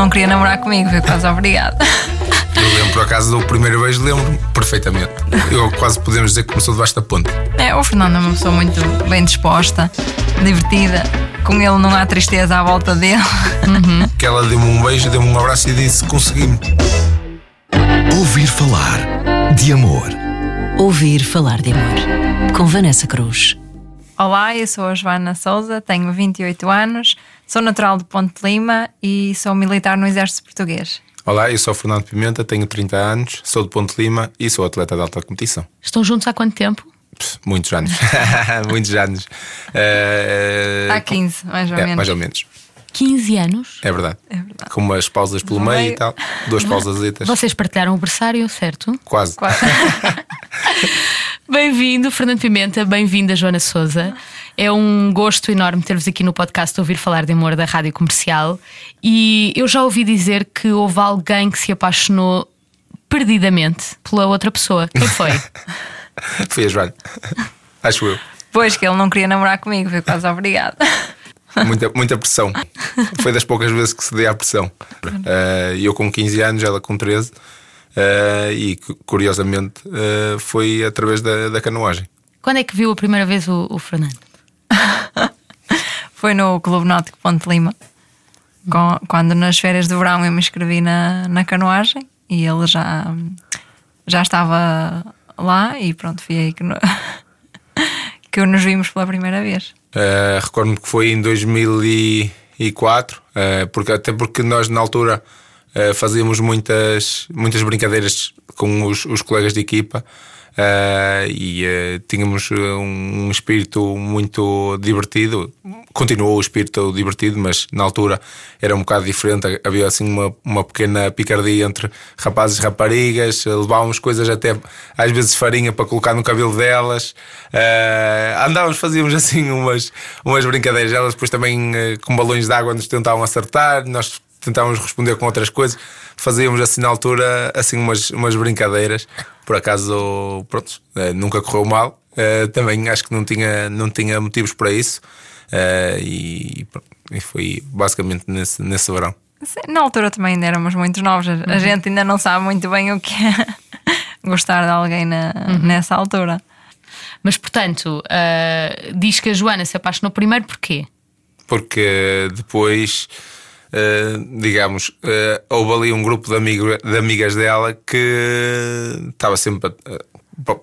não queria namorar comigo, foi quase obrigado. Eu lembro por acaso do primeiro beijo, lembro perfeitamente. Eu quase podemos dizer que começou debaixo da ponte. É, o Fernando é uma pessoa muito bem disposta, divertida. Com ele não há tristeza à volta dele. Que ela deu-me um beijo, deu-me um abraço e disse: Consegui-me. Ouvir falar de amor. Ouvir falar de amor. Com Vanessa Cruz. Olá, eu sou a Joana Souza, tenho 28 anos, sou natural de Ponte de Lima e sou militar no Exército Português. Olá, eu sou o Fernando Pimenta, tenho 30 anos, sou de Ponte Lima e sou atleta de alta competição. Estão juntos há quanto tempo? Muitos anos. Muitos anos. Eh, Há 15, mais ou é, menos. mais ou menos. 15 anos. É verdade. É verdade. Com umas pausas pelo meio, meio. e tal. Duas pausasitas. Vocês partilharam o berçário, certo? Quase. Quase. Bem-vindo, Fernando Pimenta, bem-vinda, Joana Souza. É um gosto enorme ter-vos aqui no podcast Ouvir Falar de Amor da Rádio Comercial. E eu já ouvi dizer que houve alguém que se apaixonou perdidamente pela outra pessoa. Quem foi? Foi a Joana. Acho eu. Pois que ele não queria namorar comigo, foi quase obrigado. Muita, muita pressão. Foi das poucas vezes que cedi à pressão. Eh, eu com 15 anos, ela com 13. eh, e cu- curiosamente eh, foi através da, da canoagem. Quando é que viu a primeira vez o, o Fernando? Foi no Clube Náutico Ponte Lima, com- quando nas férias de verão eu me inscrevi na, na canoagem e ele já, já estava lá e pronto, foi aí que, no- que nos vimos pela primeira vez. Uh, Recordo-me que foi em 2004, uh, porque, até porque nós na altura uh, fazíamos muitas, muitas brincadeiras com os, os colegas de equipa uh, e uh, tínhamos um espírito muito divertido. Continuou o espírito divertido, mas na altura era um bocado diferente. Havia assim uma, uma pequena picardia entre rapazes e raparigas, levávamos coisas até às vezes farinha para colocar no cabelo delas. Uh, andávamos, fazíamos assim umas, umas brincadeiras. Elas depois também uh, com balões de água nos tentavam acertar, nós tentávamos responder com outras coisas. Fazíamos assim na altura assim umas, umas brincadeiras. Por acaso, pronto, uh, nunca correu mal. Também acho que não tinha, não tinha motivos para isso. Uh, e, e foi basicamente nesse, nesse verão. Sim, Na altura também ainda éramos muito novos, a- a gente ainda não sabe muito bem o que é gostar de alguém na- nessa altura. Mas, portanto, ah, diz que a Joana se apaixonou primeiro porquê? porque depois, eh, digamos, eh, houve ali um grupo de, amigo, de amigas dela que estava sempre a- a-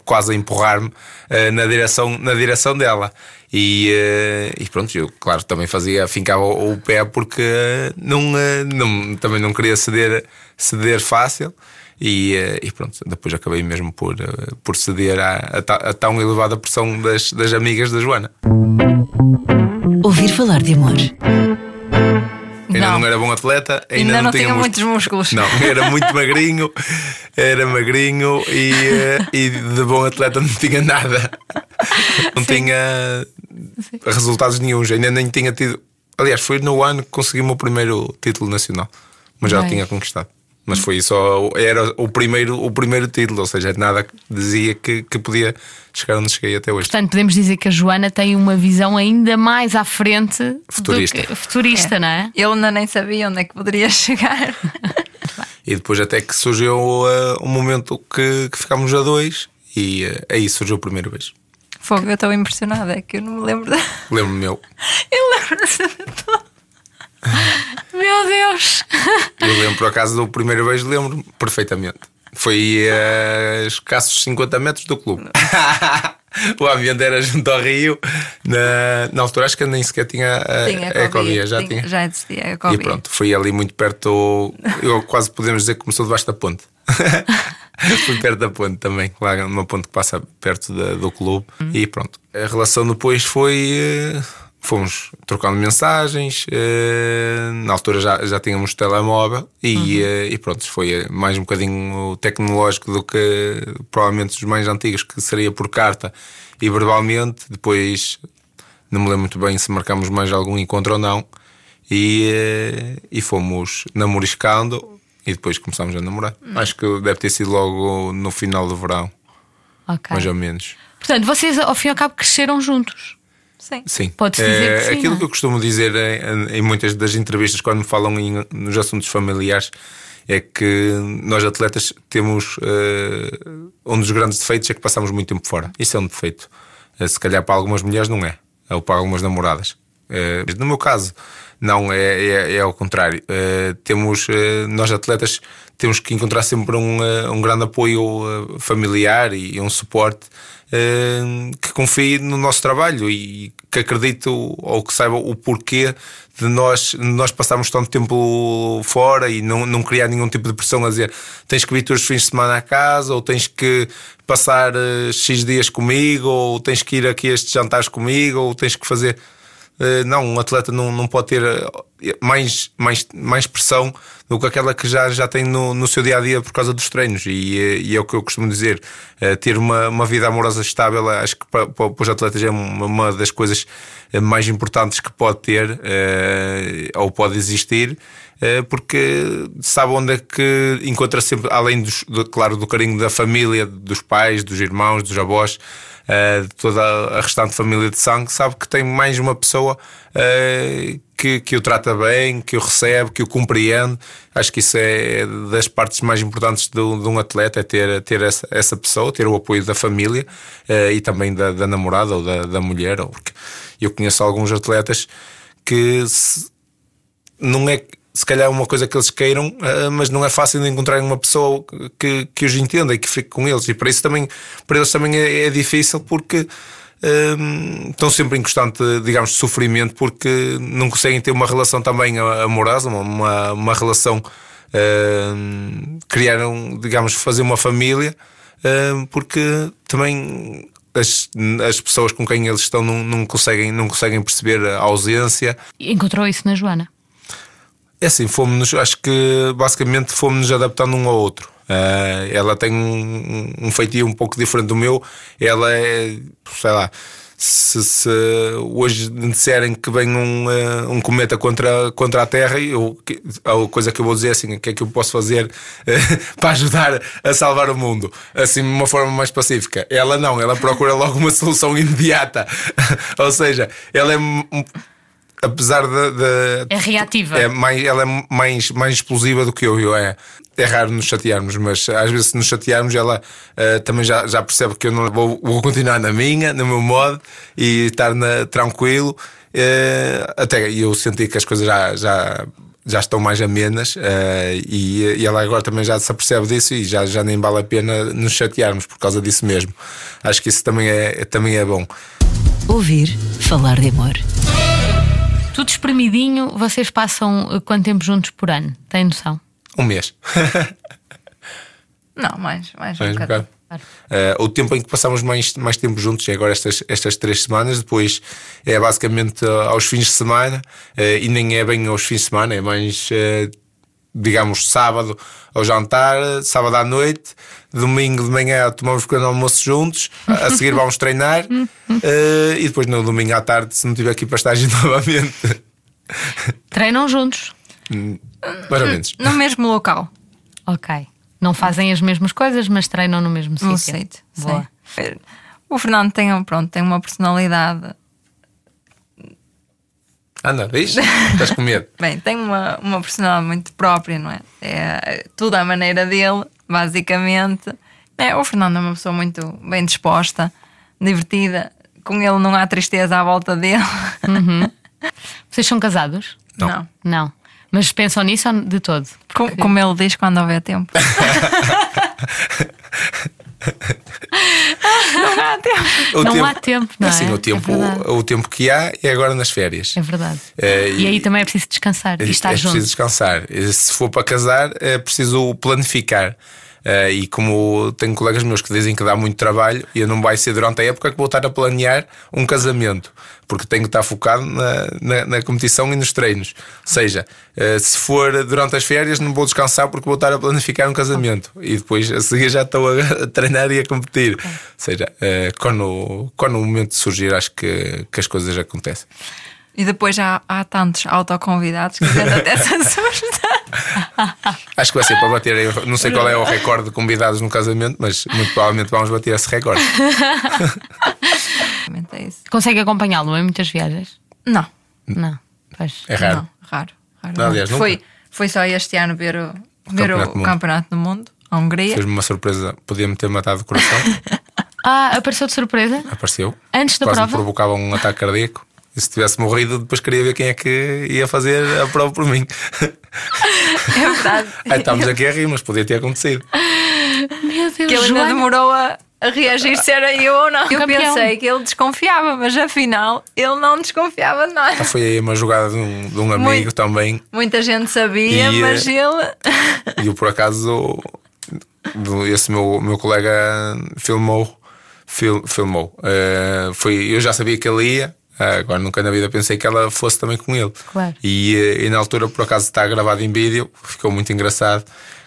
quase a empurrar-me eh, na, direção, na direção dela. E, eh, e pronto, eu, claro, também fazia, fincava o, o pé porque eh, não, não- também não queria ceder, ceder fácil. E, e pronto, depois acabei mesmo por, por ceder à, a tão elevada pressão das, das amigas da Joana. Ouvir falar de amor. Ainda não, Não. era bom atleta, ainda, Ainda não tinha músculos. muitos músculos. Não, era muito magrinho, era magrinho e, eh, e de bom atleta não tinha nada. Não tinha resultados nenhums, ainda nem tinha tido. Aliás, foi no ano que consegui o meu primeiro título nacional, mas já o tinha conquistado. Mas foi só, era o primeiro, o primeiro título, ou seja, nada dizia que, que podia chegar onde cheguei até hoje. Portanto, podemos dizer que a Joana tem uma visão ainda mais à frente do Futurista. que- futurista, não é? Ele ainda nem sabia onde é que poderia chegar. E depois até que surgiu uh, um momento que, que ficámos a dois e uh, aí surgiu o primeiro beijo. Fogo, eu estou impressionada, é que eu não me lembro. Da... Lembro-me eu. Eu lembro-se de tudo. Meu Deus! Eu lembro por acaso do primeiro beijo, lembro-me perfeitamente. Foi a escassos 50 metros do clube. o ambiente era junto ao Rio. Na, na altura acho que nem sequer tinha a, Tinha a ecovia, já tinha. Já existia a E ecovia. pronto, fui ali muito perto. Eu quase podemos dizer que começou debaixo da ponte. fui perto da ponte também, lá numa ponte que passa perto da- do clube. E pronto. A relação depois foi. Fomos trocando mensagens. eh, Na altura já, já tínhamos telemóvel. E, eh, e pronto, foi mais um bocadinho tecnológico do que provavelmente os mais antigos, que seria por carta e verbalmente. Depois não me lembro muito bem se marcámos mais algum encontro ou não. E, eh, e fomos namoriscando e depois começámos a namorar. Acho que deve ter sido logo no final do verão, Ok. mais ou menos. Portanto, vocês ao fim e ao cabo cresceram juntos. Sim. Sim. Pode-se dizer Eh, que sim, Aquilo não é? que eu costumo dizer em, em muitas das entrevistas, quando me falam em- nos assuntos familiares, é que nós atletas temos. eh, um dos grandes defeitos é que passamos muito tempo fora. Isso é um defeito. Eh, se calhar para algumas mulheres não é, ou para algumas namoradas. Eh, no meu caso, não, é, é, é ao contrário. Temos, nós atletas temos que encontrar sempre um, um grande apoio familiar e um suporte que confie no nosso trabalho e que acredite ou que saiba o porquê de nós, nós passarmos tanto tempo fora e não, não criar nenhum tipo de pressão a dizer tens que vir todos os fins de semana à casa ou tens que passar eh, X dias comigo ou tens que ir aqui a estes jantares comigo ou tens que fazer. Eh, não, um atleta não, não pode ter eh, mais, mais, mais pressão do que aquela que já, já tem no, no seu dia a dia por causa dos treinos. E, eh, e é o que eu costumo dizer: ter uma, uma vida amorosa estável, acho que para, para os atletas é uma, das coisas mais importantes que pode ter ou pode existir. Eh, Porque sabe onde é que encontra sempre, além dos, do, claro, do carinho da família, dos pais, dos irmãos, dos avós, eh, de toda a restante família de sangue, sabe que tem mais uma pessoa eh, que, que o trata bem, que o recebe, que o compreende. Acho que isso é das partes mais importantes de, um- de um atleta, é ter, ter essa, essa pessoa, ter o apoio da família e também da, da namorada ou da, da mulher. Ou, porque eu conheço alguns atletas que se- não é se calhar uma coisa que eles queiram, eh, mas não é fácil de encontrar uma pessoa que, que os entenda e que fique com eles. E para isso também, para eles também é, é difícil porque hum, estão sempre em constante, digamos, sofrimento porque não conseguem ter uma relação também amorosa, uma, uma, relação hum, criaram, digamos, fazer uma família, hum, porque também as, as pessoas com quem eles estão não, não, conseguem, não conseguem perceber a ausência. Encontrou isso na Joana. É assim, fomos acho que basicamente fomos-nos adaptando um ao outro. Ah, ela tem um, um feitio um pouco diferente do meu. Ela é, sei lá, se, se hoje disserem que vem um, ah, um cometa contra, contra a Terra, eu, a coisa que eu vou dizer é assim: o que é que eu posso fazer eh, para ajudar a salvar o mundo? Assim, de uma forma mais pacífica. Ela não, ela procura logo uma solução imediata. Ou seja, ela é. um- Apesar de, de- É reativa. é mais, ela é mais, mais explosiva do que eu. eu é, é raro nos chatearmos, mas às vezes se nos chatearmos, ela eh, também já, já percebe que eu não vou, vou continuar na minha, no meu modo e estar na- tranquilo. Eh, até eu senti que as coisas já, já, já estão mais amenas eh, e, e ela agora também já se apercebe disso e já, já nem vale a pena nos chatearmos por causa disso mesmo. Acho que isso também é, também é bom. Ouvir falar de amor. Tudo espremidinho, vocês passam eh, quanto tempo juntos por ano? Tem noção? Um mês. Não, mais, mais um Mais um bocadinho. bocado. Uh, o tempo em que passamos mais, mais tempo juntos é agora estas, estas três semanas, depois é basicamente uh, aos fins de semana, uh, e nem é bem aos fins de semana, é mais, uh, digamos, sábado ao jantar, sábado à noite, domingo de manhã tomamos um pequeno almoço juntos, a seguir vamos treinar, uh, e depois no domingo à tarde, se não tiver aqui para estágio novamente, Treinam juntos. mais ou menos. No mesmo local, Ok. Não fazem as mesmas coisas, mas treinam no mesmo sítio. Boa. sim. O Fernando tem, pronto, tem uma personalidade. Anda, diz? Estás com medo? Bem, tem uma, uma personalidade muito própria, não é? É tudo à maneira dele, basicamente. É, o Fernando é uma pessoa muito bem disposta, divertida. Com ele não há tristeza à volta dele. Vocês são casados? Não. Não. Mas pensam nisso ou de todo? Com- como ele diz quando houver tempo. não há tempo. O Não há tempo, não é? Assim, o É tempo, verdade. o tempo que há é agora nas férias. É verdade. É, e... aí também é preciso descansar e estar é junto. preciso descansar. E Se for para casar, é preciso planificar. Eh, e como tenho colegas meus que dizem que dá muito trabalho, e não vai ser durante a época que vou estar a planear um casamento, porque tenho que estar focado na, na, na competição e nos treinos. Ou seja, eh, se for durante as férias, não vou descansar porque vou estar a planificar um casamento e depois a seguir já estou a, treinar e a competir. Ou seja, eh, quando, quando o momento surgir, acho que, que as coisas acontecem. E depois há, há tantos autoconvidados que gente até assusta. Acho que vai ser para bater. aí- Não sei qual é o recorde de convidados no casamento, mas muito provavelmente vamos bater esse recorde. isso. Consegue acompanhá-lo em muitas viagens? Não. Não. Pois. É raro. Não, raro. raro. Não, aliás, foi, foi só este ano ver o, ver Campeonato o do Mundo. Campeonato do Mundo, a Hungria. Fez-me uma surpresa, podia-me ter matado o coração. Ah, apareceu de surpresa? Apareceu. Antes da Quase me prova? provocava um ataque cardíaco. E se tivesse morrido, depois queria ver quem é que ia fazer a prova por mim. É verdade. Aí estamos aqui a rir, mas podia ter acontecido. Meu Deus, que ele ainda Joana. demorou a, a reagir se era eu ou não. Eu Campeão. pensei que ele desconfiava, mas afinal ele não desconfiava de nada. Ah, Foi aí uma jogada de um, de um amigo Muito. também. Muita gente sabia, E, mas eh, ele. E eu, por acaso, do- esse meu, meu colega filmou. fil- filmou. Eh, foi, eu já sabia que ele ia. Eh, agora nunca na vida pensei que ela fosse também com ele. Claro. E, eh, e na altura, por acaso, está gravado em vídeo, ficou muito engraçado.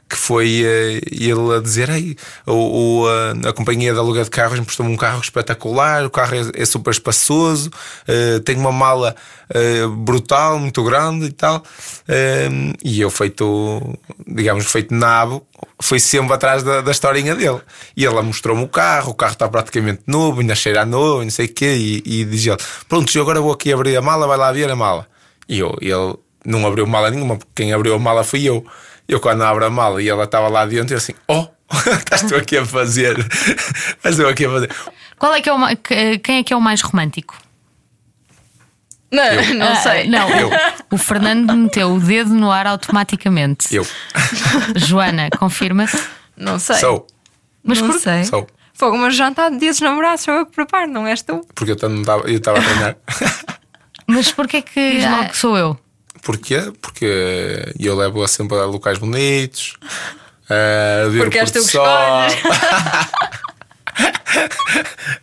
Que foi eh, ele a dizer: Ei, o, o, a, a companhia de aluguel de carros emprestou-me um carro espetacular, o carro é, é super espaçoso, eh, tem uma mala eh, brutal, muito grande e tal. Eh, e eu, feito, digamos, feito nabo, fui sempre atrás da, da historinha dele. E ele mostrou-me o carro, o carro está praticamente novo, ainda cheira novo, não sei o quê. E, e diz ele: Pronto, eu agora vou aqui abrir a mala, vai lá ver a mala. E eu, ele não abriu mala nenhuma, porque quem abriu a mala fui eu. Eu, quando abro a mala e ela estava lá dentro, eu assim: Oh, estás tu aqui a fazer? Estás tu aqui a fazer? Qual é que é o Quem é que é o mais romântico? Não, Eu. não Ah, sei. Não, Eu. o Fernando meteu o dedo no ar automaticamente. Eu. Joana, confirma-se. Não sei. Sou. Mas não sei. Sou. Fogo, mas jantar de dia dos namorados sou eu que preparo, não és tu? Porque eu estava a treinar. Mas porquê que Diz ah, que sou eu? Porquê? Porque eu levo-a sempre a locais bonitos. A ver Porque o és tu que escolhes.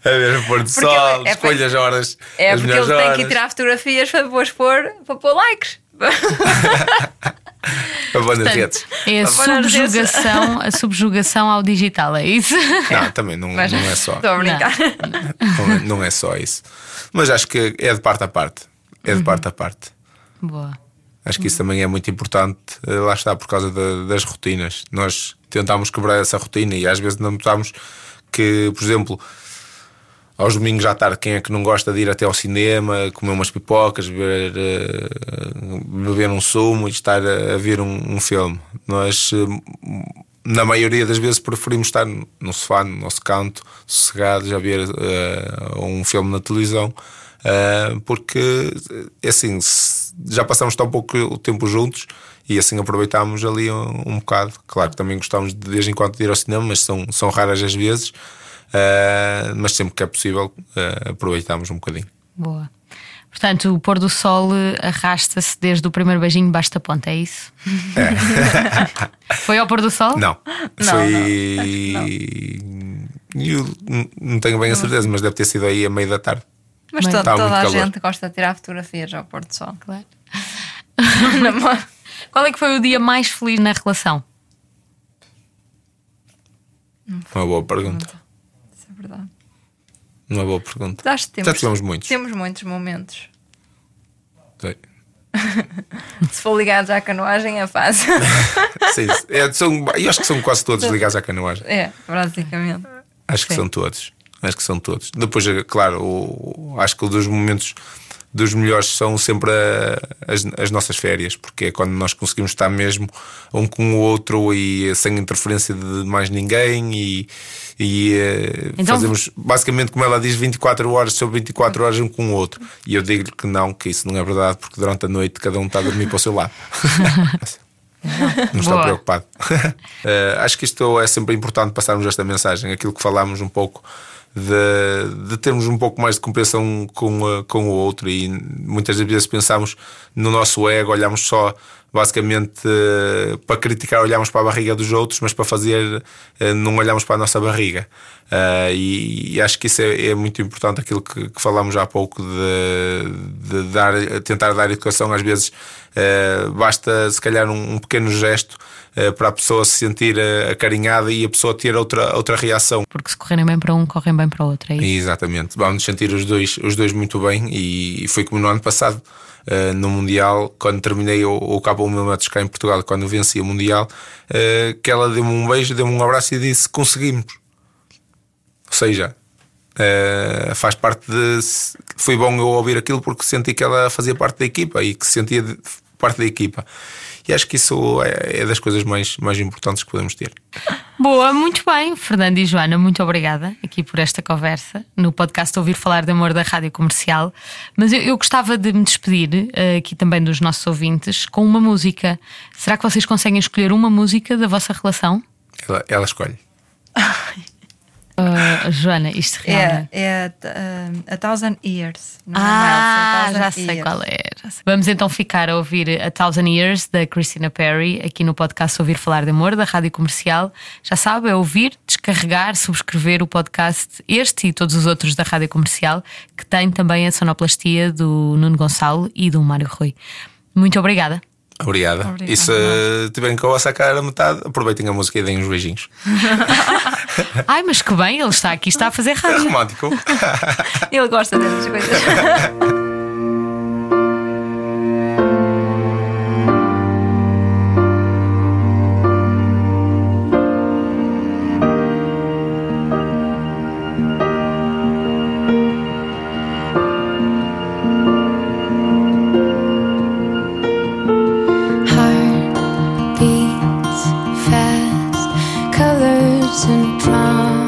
a ver o pôr do Porque sol. é- é escolho as horas. É as porque ele tem horas. que tirar fotografias para depois pôr, para pôr likes. Para pôr nas redes. É a subjugação, a subjugação ao digital, é isso? Não, também não, Mas não é só. Estou a brincar. Não é, não é só isso. Mas acho que é de parte a parte. É Uhum. de parte a parte. Boa. Acho que isso também é muito importante. eh, Lá está, por causa da- das rotinas. Nós tentámos quebrar essa rotina e às vezes não notamos que, por exemplo, aos domingos à tarde, quem é que não gosta de ir até ao cinema, comer umas pipocas, beber, eh, beber um sumo e estar a, ver um, um filme? Nós, eh, na maioria das vezes, preferimos estar no sofá, no nosso canto, sossegados, a ver eh, um filme na televisão. Uh, porque é assim, já passamos tão pouco tempo juntos e assim aproveitámos ali um, um bocado. Claro que também gostamos de, vez em quando de ir ao cinema, mas são, são raras as vezes. Uh, mas sempre que é possível, uh, aproveitamos um bocadinho. Boa. Portanto, o pôr do sol eh, arrasta-se desde o primeiro beijinho basta ponta, é isso? Foi ao pôr do sol? Não, Não, foi. Eu n- não tenho bem a certeza, mas deve ter sido aí a meio da tarde. Mas Está toda muito a calor. gente gosta de tirar fotografias ao pôr do sol. Claro. Qual é que foi o dia mais feliz na relação? Uma boa pergunta. Isso é verdade. Uma boa pergunta. Acho que temos, Já tivemos muitos. Temos muitos momentos. Sei. Se for ligados à canoagem é fácil. Sim, é, são, eu acho que são quase todos ligados à canoagem. é, basicamente. Acho que Sim. são todos. Acho que são todos. Depois, é claro, o- acho que um dos momentos dos melhores são sempre a- as, as nossas férias, porque é quando nós conseguimos estar mesmo um com o outro e sem interferência de mais ninguém e, e eh, Então- fazemos basicamente como ela diz 24 horas sobre 24 horas um com o outro. E eu digo-lhe que não, que isso não é verdade, porque durante a noite cada um está a dormir para o seu lado. Não está Boa. preocupado. Eh, acho que isto é sempre importante passarmos esta mensagem, aquilo que falámos um pouco de, de termos um pouco mais de compreensão com, com o outro e muitas vezes pensamos no nosso ego, olhamos só basicamente eh, para criticar, olhamos para a barriga dos outros, mas para fazer eh, não olhamos para a nossa barriga. Eh, e, acho que isso é, é muito importante, aquilo que, falámos há pouco de, de dar, tentar dar educação às vezes. basta se calhar um, pequeno gesto para a pessoa se sentir eh, acarinhada e a pessoa ter outra, outra reação. Porque se correrem bem para um, correm bem para o outro, é isso? Exatamente, vamos sentir os dois, os dois muito bem e foi como no ano passado. eh, no Mundial, quando terminei o, o Cabo Mil Metros cá em Portugal, quando venci o Mundial, eh, que ela deu-me um beijo, deu-me um abraço e disse: Conseguimos. Ou seja, Uh, faz parte de. Foi bom eu ouvir aquilo porque senti que ela fazia parte da equipa e que sentia parte da equipa. E acho que isso é, é, das coisas mais, mais importantes que podemos ter. Boa, muito bem. Fernando e Joana, muito obrigada aqui por esta conversa no podcast Ouvir Falar de Amor da Rádio Comercial. Mas eu, eu gostava de me despedir uh, aqui também dos nossos ouvintes com uma música. Será que vocês conseguem escolher uma música da vossa relação? Ela, ela escolhe. Uh, Joana, isto é, realmente. É, é uh, A Thousand Years. Não é ah, é já sei years. qual é. Sei. Vamos então ficar a ouvir A Thousand Years da Christina Perry aqui no podcast Ouvir Falar de Amor da Rádio Comercial. Já sabe, é ouvir, descarregar, subscrever o podcast, este e todos os outros da Rádio Comercial, que tem também a sonoplastia do Nuno Gonçalo e do Mário Rui. Muito obrigada. Obrigada. Obrigada. E se tiverem com a vossa cara a metade, aproveitem a música e deem uns beijinhos. Ai, mas que bem, ele está aqui, está a fazer rádio. É romântico. ele gosta dessas coisas. and drown.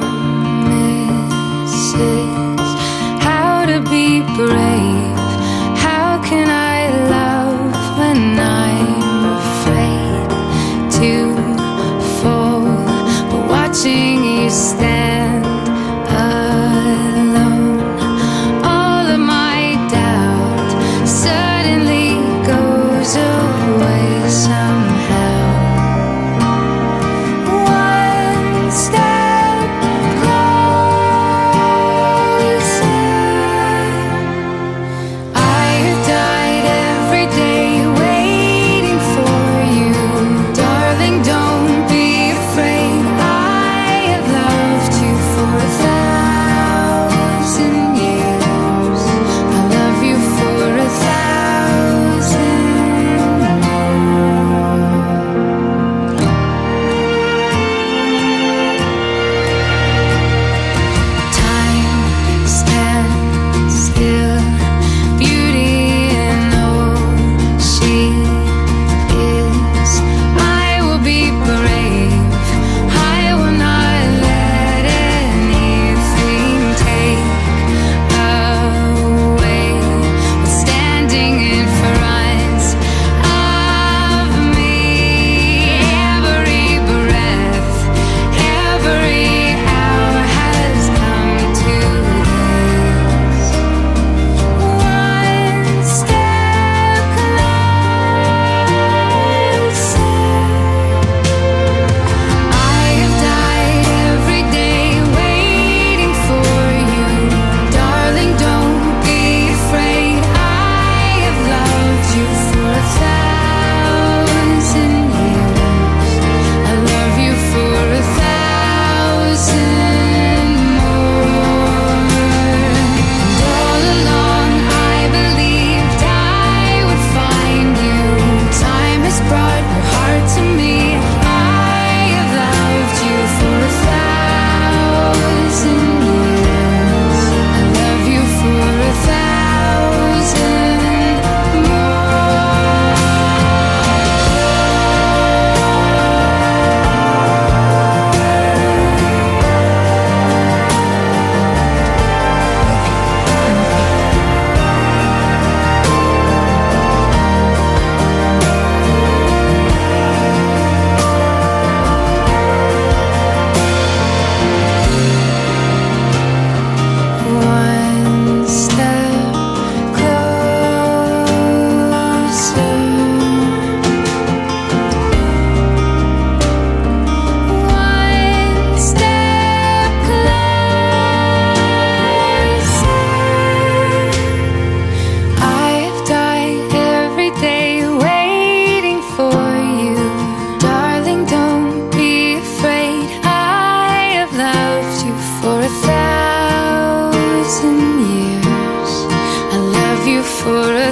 for a